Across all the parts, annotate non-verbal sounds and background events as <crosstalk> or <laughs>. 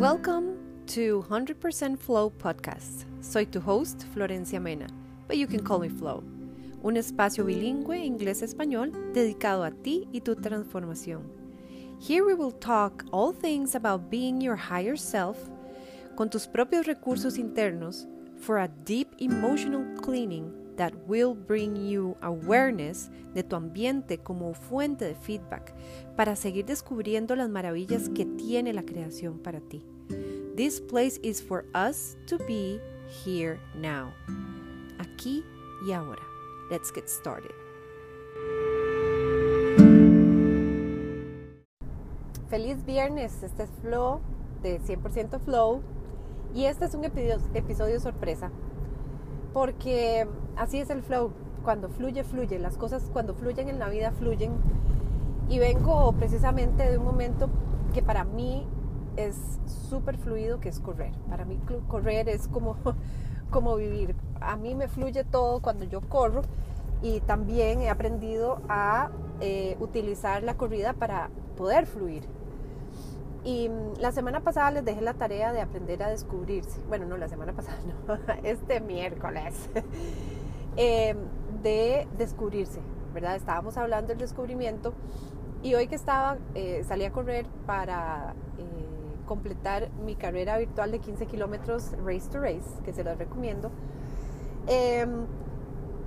Welcome to 100% Flow Podcast. Soy tu host, Florencia Mena, but you can call me Flow. Un espacio bilingüe inglés-español dedicado a ti y tu transformación. Here we will talk all things about being your higher self con tus propios recursos internos for a deep emotional cleaning that will bring you awareness de tu ambiente como fuente de feedback para seguir descubriendo las maravillas que tiene la creación para ti. This place is for us to be here now. Aquí y ahora. Let's get started. Feliz viernes, este es Flow de 100% Flow y este es un episodio sorpresa porque así es el flow. Cuando fluye, fluye. Las cosas cuando fluyen en la vida fluyen. Y vengo precisamente de un momento que para mí es súper fluido, que es correr. Para mí correr es como, <laughs> como vivir. A mí me fluye todo cuando yo corro y también he aprendido a eh, utilizar la corrida para poder fluir. Y mm, la semana pasada les dejé la tarea de aprender a descubrirse. Bueno, no, la semana pasada <laughs> no, este miércoles. <laughs> Em, de descubrirse, ¿verdad? Estábamos hablando del descubrimiento y hoy que estaba, eh, salí a correr para eh, completar mi carrera virtual de 15 kilómetros Race to Race, que se los recomiendo.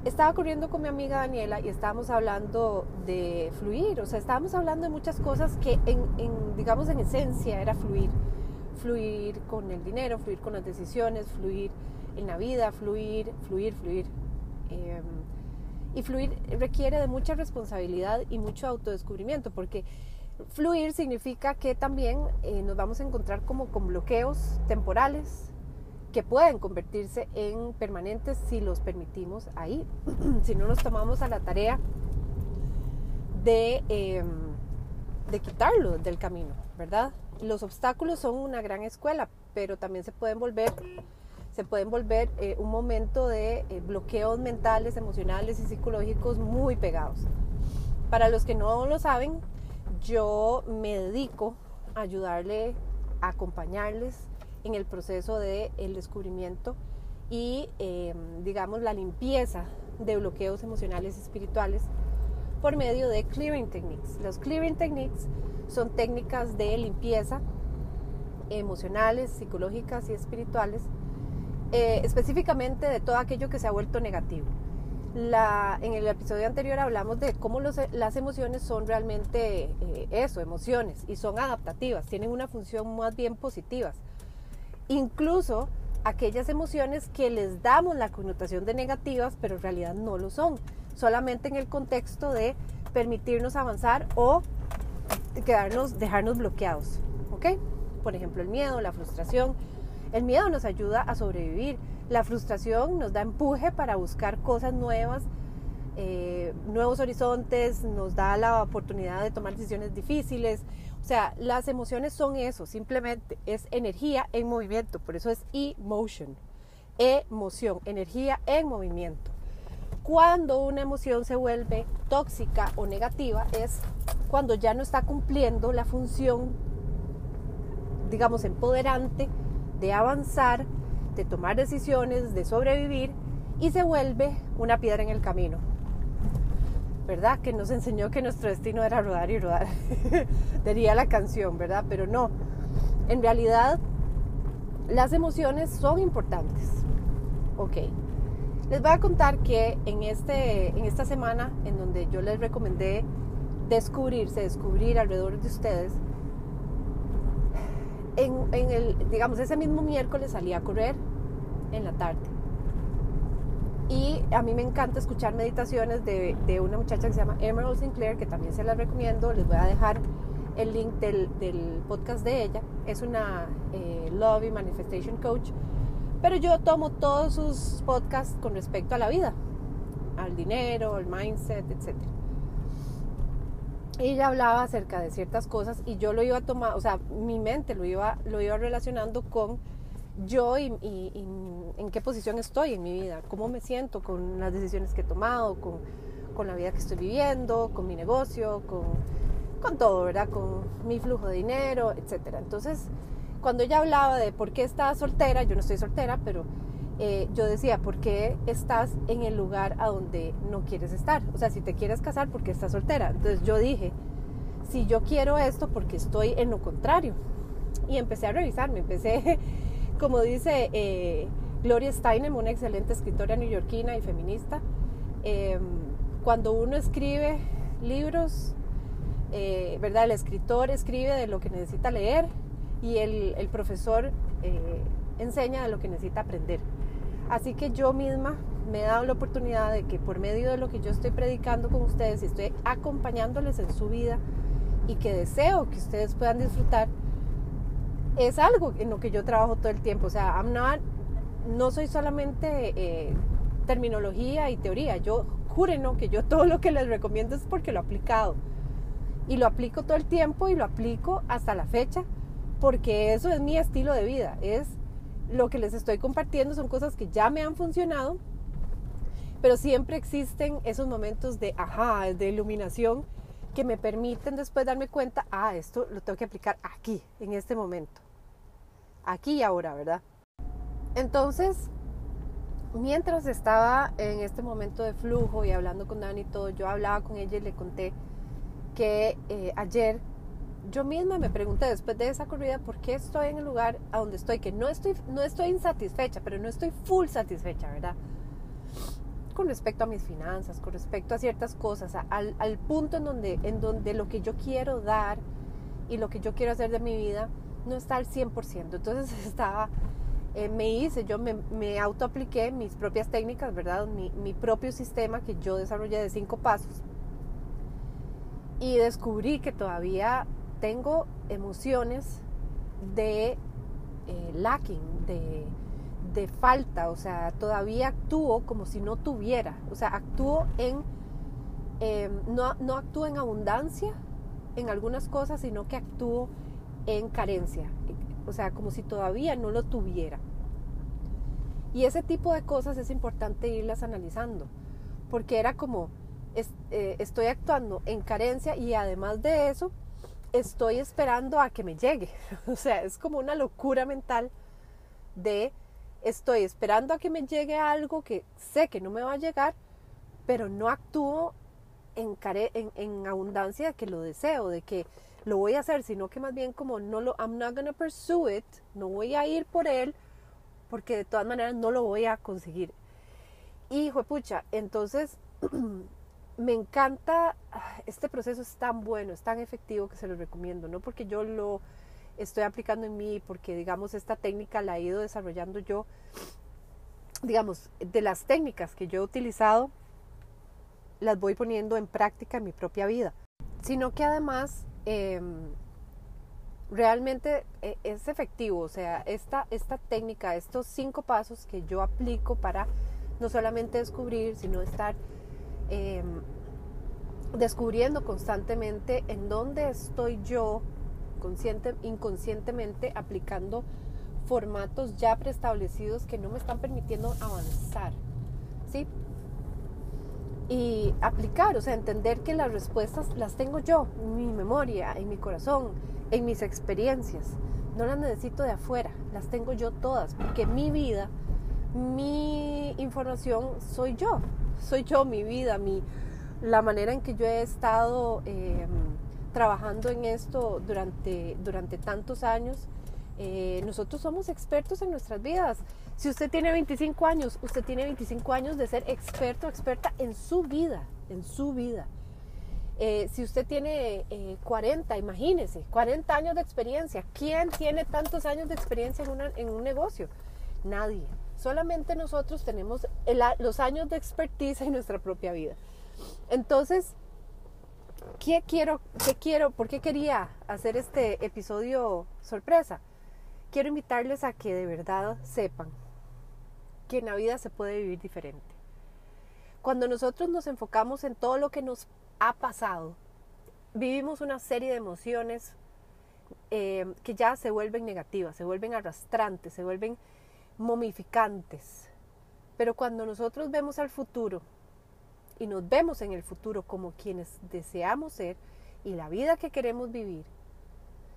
Estaba corriendo con mi amiga Daniela y estábamos hablando de fluir, o sea, estábamos hablando de muchas cosas que en, digamos en esencia era fluir, fluir con el dinero, fluir con las decisiones, fluir en la vida, fluir, fluir, fluir. Em, y fluir requiere de mucha responsabilidad y mucho autodescubrimiento, porque fluir significa que también eh, nos vamos a encontrar como con bloqueos temporales, que pueden convertirse en permanentes si los permitimos ahí, <clears throat> si no nos tomamos a la tarea de, eh, de quitarlo del camino, ¿verdad? Los obstáculos son una gran escuela, pero también se pueden volver, se pueden volver eh, un momento de eh, bloqueos mentales, emocionales y psicológicos muy pegados. Para los que no lo saben, yo me dedico a ayudarle, a acompañarles en el proceso del el descubrimiento y, em, digamos, la limpieza de bloqueos emocionales y espirituales por medio de clearing techniques. Los clearing techniques son técnicas de limpieza emocionales, psicológicas y espirituales, eh, específicamente de todo aquello que se ha vuelto negativo. La, en el episodio anterior hablamos de cómo las emociones son realmente eh, eso, emociones, y son adaptativas, tienen una función más bien positivas incluso aquellas emociones que les damos la connotación de negativas, pero en realidad no lo son, solamente en el contexto de permitirnos avanzar o quedarnos, dejarnos bloqueados, ¿ok? Por ejemplo, el miedo, la frustración. El miedo nos ayuda a sobrevivir, la frustración nos da empuje para buscar cosas nuevas, eh, nuevos horizontes, nos da la oportunidad de tomar decisiones difíciles, o sea, las emociones son eso, simplemente es energía en movimiento, por eso es emotion, emoción, energía en movimiento. Cuando una emoción se vuelve tóxica o negativa es cuando ya no está cumpliendo la función, digamos, empoderante de avanzar, de tomar decisiones, de sobrevivir y se vuelve una piedra en el camino. ¿Verdad? Que nos enseñó que nuestro destino era rodar y rodar. <laughs> Diría la canción, ¿verdad? Pero no. En realidad, las emociones son importantes. Ok. Les voy a contar que en, este, en esta semana, en donde yo les recomendé descubrirse, descubrir alrededor de ustedes, en, en el, digamos, ese mismo miércoles salí a correr en la tarde y a mí me encanta escuchar meditaciones de, de, una muchacha que se llama Emerald Sinclair, que también se las recomiendo. Les voy a dejar el link del, del podcast de ella. Es una eh, Love y Manifestation Coach. Pero yo tomo todos sus podcasts con respecto a la vida, al dinero, al mindset, etc. Ella hablaba acerca de ciertas cosas y yo lo iba a tomar, o sea, mi mente lo iba, lo iba relacionando con yo y, en qué posición estoy en mi vida, cómo me siento con las decisiones que he tomado, con, con la vida que estoy viviendo, con mi negocio, con, con, todo, ¿verdad? Con mi flujo de dinero, etc. Entonces, cuando ella hablaba de por qué estaba soltera, yo no estoy soltera, pero eh, yo decía, ¿por qué estás en el lugar a donde no quieres estar? O sea, si te quieres casar, ¿por qué estás soltera? Entonces yo dije, si yo quiero esto, porque estoy en lo contrario. Y empecé a revisarme, empecé, como dice eh, Gloria Steinem, una excelente escritora neoyorquina y feminista, em, cuando uno escribe libros, eh, ¿verdad? El escritor escribe de lo que necesita leer y el, el profesor enseña de lo que necesita aprender. Así que yo misma me he dado la oportunidad de que por medio de lo que yo estoy predicando con ustedes y estoy acompañándoles en su vida y que deseo que ustedes puedan disfrutar, es algo en lo que yo trabajo todo el tiempo. O sea, no soy solamente eh, terminología y teoría. Yo júrenlo que yo <laughs> todo lo que les recomiendo es porque lo he aplicado. Y lo aplico todo el tiempo y lo aplico hasta la fecha porque eso es mi estilo de vida. Es lo que les estoy compartiendo son cosas que ya me han funcionado, pero siempre existen esos momentos de ajá, de iluminación que me permiten después darme cuenta, ah, esto lo tengo que aplicar aquí, en este momento, aquí y ahora, ¿verdad? Entonces, mientras estaba en este momento de flujo y hablando con Dani y todo, yo hablaba con ella y le conté que eh, ayer yo misma me pregunté después de esa corrida por qué estoy en el lugar a donde estoy, que no estoy, no estoy insatisfecha, pero no estoy full satisfecha, ¿verdad? Con respecto a mis finanzas, con respecto a ciertas cosas, al, al, punto en donde, en donde lo que yo quiero dar y lo que yo quiero hacer de mi vida no está al 100%. Entonces <laughs> estaba, eh, me hice, yo me, me autoapliqué mis propias técnicas, ¿verdad? Mi, mi propio sistema que yo desarrollé de cinco pasos. Y descubrí que todavía tengo emociones de eh, lacking, de, falta, o sea, todavía actúo como si no tuviera, o sea, actúo en, em, no, no actúo en abundancia en algunas cosas, sino que actúo en carencia, o sea, como si todavía no lo tuviera. Y ese tipo de cosas es importante irlas analizando, porque era como, eh, estoy actuando en carencia y además de eso, estoy esperando a que me llegue. <laughs> O sea, es como una locura mental de estoy esperando a que me llegue algo que sé que no me va a llegar, pero no actúo en, en, abundancia de que lo deseo, de que lo voy a hacer, sino que más bien como no lo, I'm not gonna pursue it, no voy a ir por él, porque de todas maneras no lo voy a conseguir. Y, pucha, entonces <clears throat> me encanta, ah, este proceso es tan bueno, es tan efectivo que se lo recomiendo, no porque yo lo estoy aplicando en mí, porque digamos esta técnica la he ido desarrollando yo, digamos, de las técnicas que yo he utilizado, las voy poniendo en práctica en mi propia vida, sino que además em, realmente e, es efectivo, o sea, esta, esta técnica, estos cinco pasos que yo aplico para no solamente descubrir, sino estar Em, descubriendo constantemente en dónde estoy yo consciente, inconscientemente aplicando formatos ya preestablecidos que no me están permitiendo avanzar. ¿Sí? Y aplicar, o sea, entender que las respuestas las tengo yo, en mi memoria, en mi corazón, en mis experiencias. No las necesito de afuera, las tengo yo todas, porque mi vida, mi información soy yo soy yo, mi vida, mi, la manera en que yo he estado em, trabajando en esto durante, durante tantos años. Eh, nosotros somos expertos en nuestras vidas. Si usted tiene 25 años, usted tiene 25 años de ser experto experta en su vida, en su vida. Eh, si usted tiene 40, eh, imagínese, 40 años de experiencia. ¿Quién tiene tantos años de experiencia en, en un negocio? Nadie. Solamente nosotros tenemos los años de expertise en nuestra propia vida. Entonces, ¿qué quiero, qué quiero, por qué quería hacer este episodio sorpresa? Quiero invitarles a que de verdad sepan que en la vida se puede vivir diferente. Cuando nosotros nos enfocamos en todo lo que nos ha pasado, vivimos una serie de emociones eh, que ya se vuelven negativas, se vuelven arrastrantes, se vuelven momificantes. Pero cuando nosotros vemos al futuro y nos vemos en el futuro como quienes deseamos ser y la vida que queremos vivir,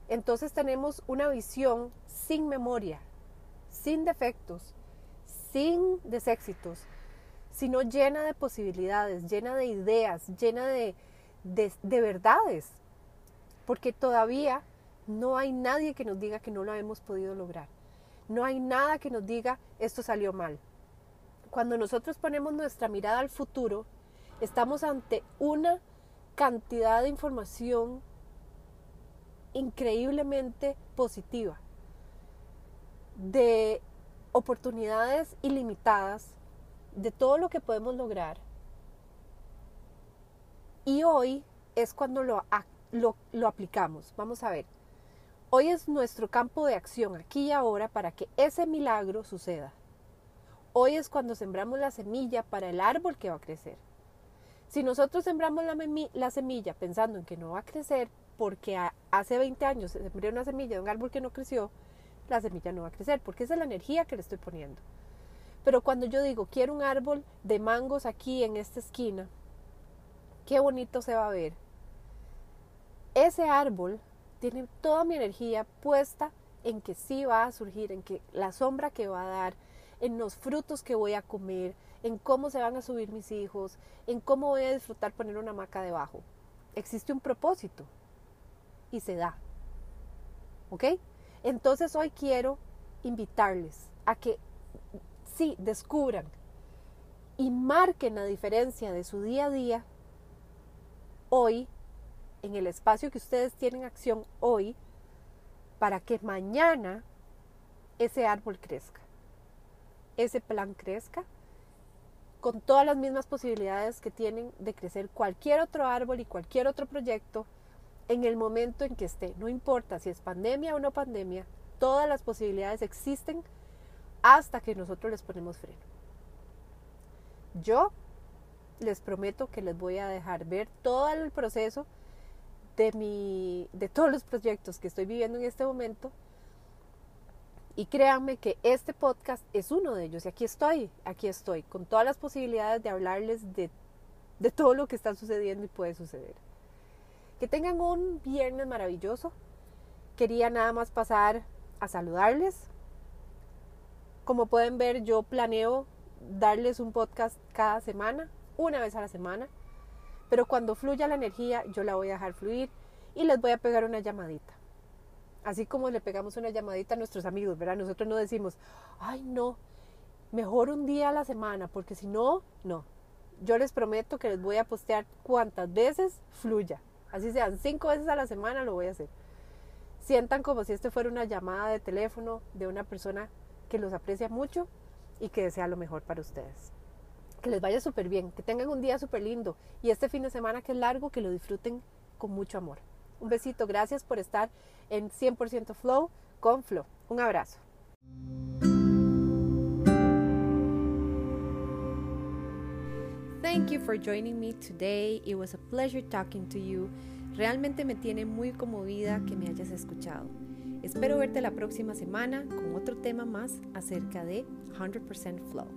entonces tenemos una visión sin memoria, sin defectos, sin deséxitos, sino llena de posibilidades, llena de ideas, llena de, de, verdades, porque todavía no hay nadie que nos diga que no lo hemos podido lograr. No hay nada que nos diga esto salió mal. Cuando nosotros ponemos nuestra mirada al futuro, estamos ante una cantidad de información increíblemente positiva, de oportunidades ilimitadas, de todo lo que podemos lograr. Y hoy es cuando lo, lo, aplicamos. Vamos a ver. Hoy es nuestro campo de acción, aquí y ahora, para que ese milagro suceda. Hoy es cuando sembramos la semilla para el árbol que va a crecer. Si nosotros sembramos la, la semilla pensando en que no va a crecer, porque hace 20 años se sembró una semilla de un árbol que no creció, la semilla no va a crecer, porque esa es la energía que le estoy poniendo. Pero cuando yo digo, quiero un árbol de mangos aquí en esta esquina, qué bonito se va a ver. Ese árbol tiene toda mi energía puesta en que sí va a surgir, en que la sombra que va a dar, en los frutos que voy a comer, en cómo se van a subir mis hijos, en cómo voy a disfrutar poner una hamaca debajo. Existe un propósito y se da. ¿Ok? Entonces hoy quiero invitarles a que sí descubran y marquen la diferencia de su día a día hoy, en el espacio que ustedes tienen acción hoy, para que mañana ese árbol crezca, ese plan crezca, con todas las mismas posibilidades que tienen de crecer cualquier otro árbol y cualquier otro proyecto en el momento en que esté. No importa si es pandemia o no pandemia, todas las posibilidades existen hasta que nosotros les ponemos freno. Yo les prometo que les voy a dejar ver todo el proceso de, mi, de todos los proyectos que estoy viviendo en este momento. Y créanme que este podcast es uno de ellos. Y aquí estoy, aquí estoy, con todas las posibilidades de hablarles de, de todo lo que está sucediendo y puede suceder. Que tengan un viernes maravilloso. Quería nada más pasar a saludarles. Como pueden ver, yo planeo darles un podcast cada semana, una vez a la semana. Pero cuando fluya la energía, yo la voy a dejar fluir y les voy a pegar una llamadita. Así como le pegamos una llamadita a nuestros amigos, ¿verdad? Nosotros no decimos, ay, no, mejor un día a la semana, porque si no, no. Yo les prometo que les voy a postear cuantas veces fluya. Así sean cinco veces a la semana, lo voy a hacer. Sientan como si esto fuera una llamada de teléfono de una persona que los aprecia mucho y que desea lo mejor para ustedes. Que les vaya súper bien, que tengan un día súper lindo y este fin de semana que es largo, que lo disfruten con mucho amor. Un besito, gracias por estar en 100% Flow con Flow. Un abrazo. Thank you for joining me today. It was a pleasure talking to you. Realmente me tiene muy conmovida que me hayas escuchado. Espero verte la próxima semana con otro tema más acerca de 100% Flow.